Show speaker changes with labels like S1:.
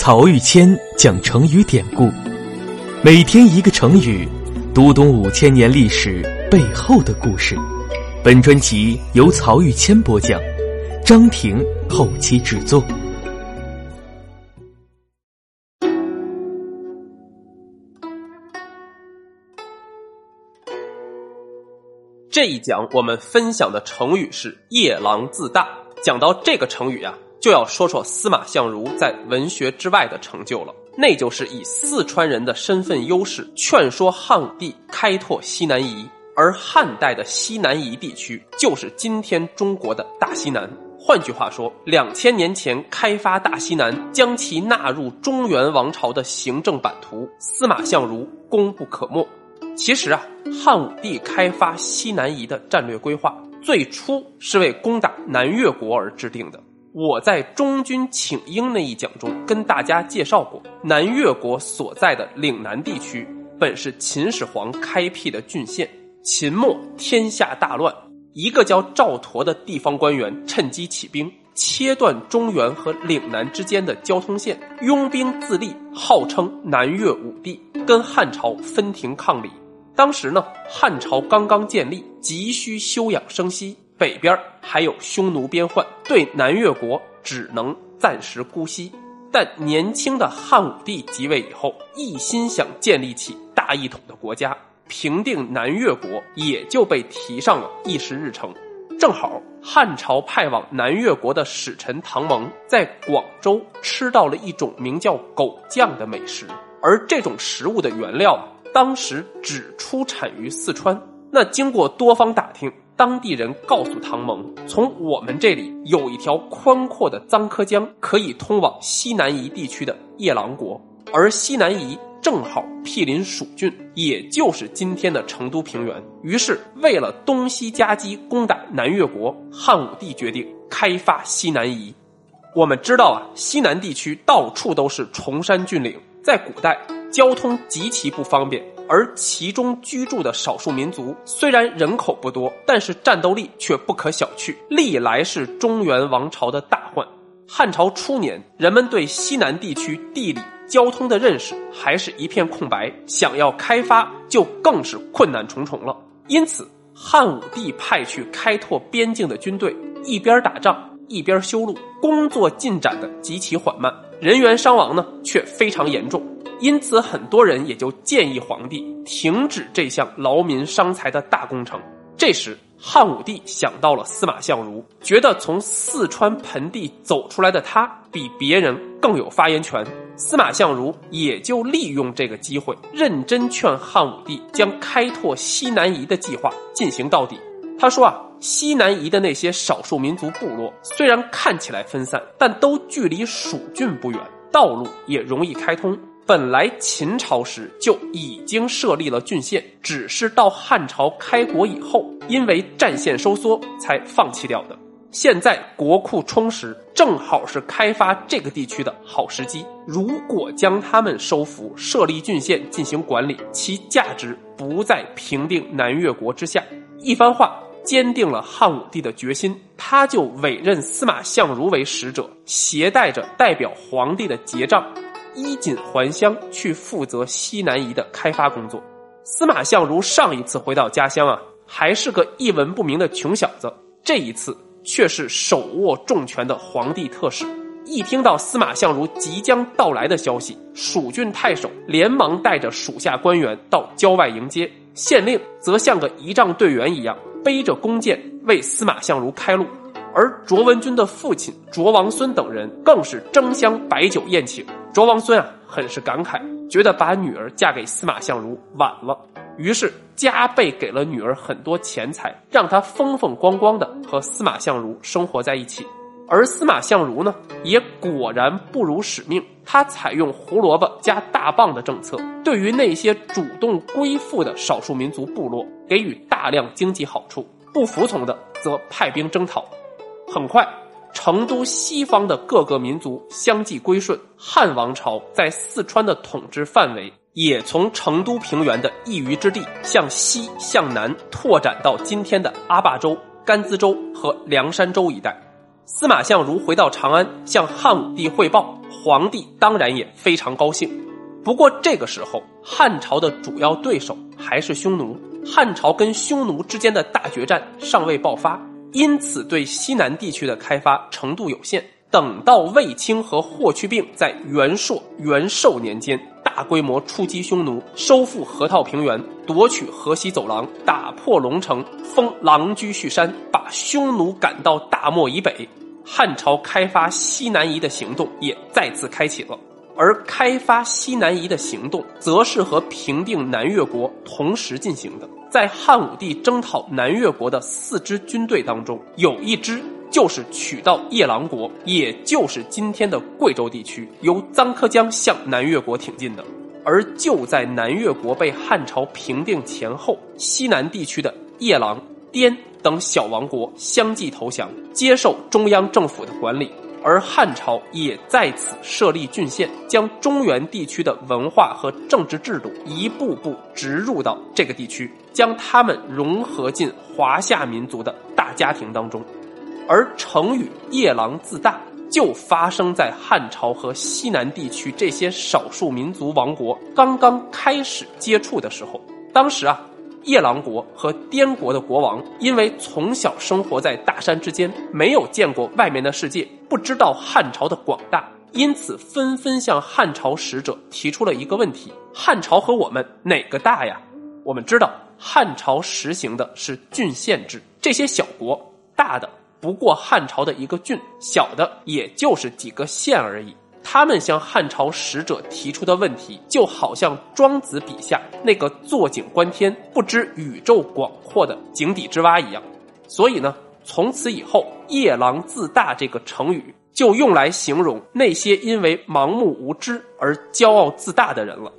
S1: 曹玉谦讲成语典故，每天一个成语，读懂五千年历史背后的故事。本专辑由曹玉谦播讲，张婷后期制作。
S2: 这一讲我们分享的成语是“夜郎自大”。讲到这个成语啊。就要说说司马相如在文学之外的成就了，那就是以四川人的身份优势劝说汉武帝开拓西南夷，而汉代的西南夷地区就是今天中国的大西南。换句话说，两千年前开发大西南，将其纳入中原王朝的行政版图，司马相如功不可没。其实啊，汉武帝开发西南夷的战略规划，最初是为攻打南越国而制定的。我在中军请缨那一讲中跟大家介绍过，南越国所在的岭南地区本是秦始皇开辟的郡县。秦末天下大乱，一个叫赵佗的地方官员趁机起兵，切断中原和岭南之间的交通线，拥兵自立，号称南越武帝，跟汉朝分庭抗礼。当时呢，汉朝刚刚建立，急需休养生息。北边还有匈奴边患，对南越国只能暂时姑息。但年轻的汉武帝即位以后，一心想建立起大一统的国家，平定南越国也就被提上了议事日程。正好汉朝派往南越国的使臣唐蒙在广州吃到了一种名叫狗酱的美食，而这种食物的原料，当时只出产于四川。那经过多方打听。当地人告诉唐蒙，从我们这里有一条宽阔的臧柯江，可以通往西南夷地区的夜郎国，而西南夷正好毗邻蜀郡，也就是今天的成都平原。于是，为了东西夹击，攻打南越国，汉武帝决定开发西南夷。我们知道啊，西南地区到处都是崇山峻岭，在古代交通极其不方便。而其中居住的少数民族虽然人口不多，但是战斗力却不可小觑，历来是中原王朝的大患。汉朝初年，人们对西南地区地理、交通的认识还是一片空白，想要开发就更是困难重重了。因此，汉武帝派去开拓边境的军队，一边打仗一边修路，工作进展的极其缓慢，人员伤亡呢却非常严重。因此，很多人也就建议皇帝停止这项劳民伤财的大工程。这时，汉武帝想到了司马相如，觉得从四川盆地走出来的他比别人更有发言权。司马相如也就利用这个机会，认真劝汉武帝将开拓西南夷的计划进行到底。他说啊，西南夷的那些少数民族部落虽然看起来分散，但都距离蜀郡不远，道路也容易开通。本来秦朝时就已经设立了郡县，只是到汉朝开国以后，因为战线收缩才放弃掉的。现在国库充实，正好是开发这个地区的好时机。如果将他们收服，设立郡县进行管理，其价值不在平定南越国之下。一番话坚定了汉武帝的决心，他就委任司马相如为使者，携带着代表皇帝的节杖。衣锦还乡，去负责西南夷的开发工作。司马相如上一次回到家乡啊，还是个一文不名的穷小子，这一次却是手握重权的皇帝特使。一听到司马相如即将到来的消息，蜀郡太守连忙带着属下官员到郊外迎接，县令则像个仪仗队员一样，背着弓箭为司马相如开路。而卓文君的父亲卓王孙等人更是争相摆酒宴请。卓王孙啊，很是感慨，觉得把女儿嫁给司马相如晚了，于是加倍给了女儿很多钱财，让她风风光光的和司马相如生活在一起。而司马相如呢，也果然不辱使命，他采用胡萝卜加大棒的政策，对于那些主动归附的少数民族部落给予大量经济好处，不服从的则派兵征讨。很快，成都西方的各个民族相继归顺，汉王朝在四川的统治范围也从成都平原的一隅之地向西向南拓展到今天的阿坝州、甘孜州和凉山州一带。司马相如回到长安，向汉武帝汇报，皇帝当然也非常高兴。不过这个时候，汉朝的主要对手还是匈奴，汉朝跟匈奴之间的大决战尚未爆发，因此对西南地区的开发程度有限。等到卫青和霍去病在元朔、元寿年间大规模出击匈奴，收复河套平原，夺取河西走廊，打破龙城，封狼居胥山，把匈奴赶到大漠以北，汉朝开发西南夷的行动也再次开启了。而开发西南夷的行动，则是和平定南越国同时进行的。在汉武帝征讨南越国的四支军队当中，有一支就是取到夜郎国，也就是今天的贵州地区，由臧柯江向南越国挺进的。而就在南越国被汉朝平定前后，西南地区的夜郎、滇等小王国相继投降，接受中央政府的管理。而汉朝也在此设立郡县，将中原地区的文化和政治制度一步步植入到这个地区，将他们融合进华夏民族的大家庭当中。而成语“夜郎自大”就发生在汉朝和西南地区这些少数民族王国刚刚开始接触的时候。当时啊。夜郎国和滇国的国王，因为从小生活在大山之间，没有见过外面的世界，不知道汉朝的广大，因此纷纷向汉朝使者提出了一个问题：汉朝和我们哪个大呀？我们知道汉朝实行的是郡县制，这些小国大的不过汉朝的一个郡，小的也就是几个县而已。他们向汉朝使者提出的问题，就好像庄子笔下那个坐井观天、不知宇宙广阔的井底之蛙一样。所以呢，从此以后，“夜郎自大”这个成语就用来形容那些因为盲目无知而骄傲自大的人了。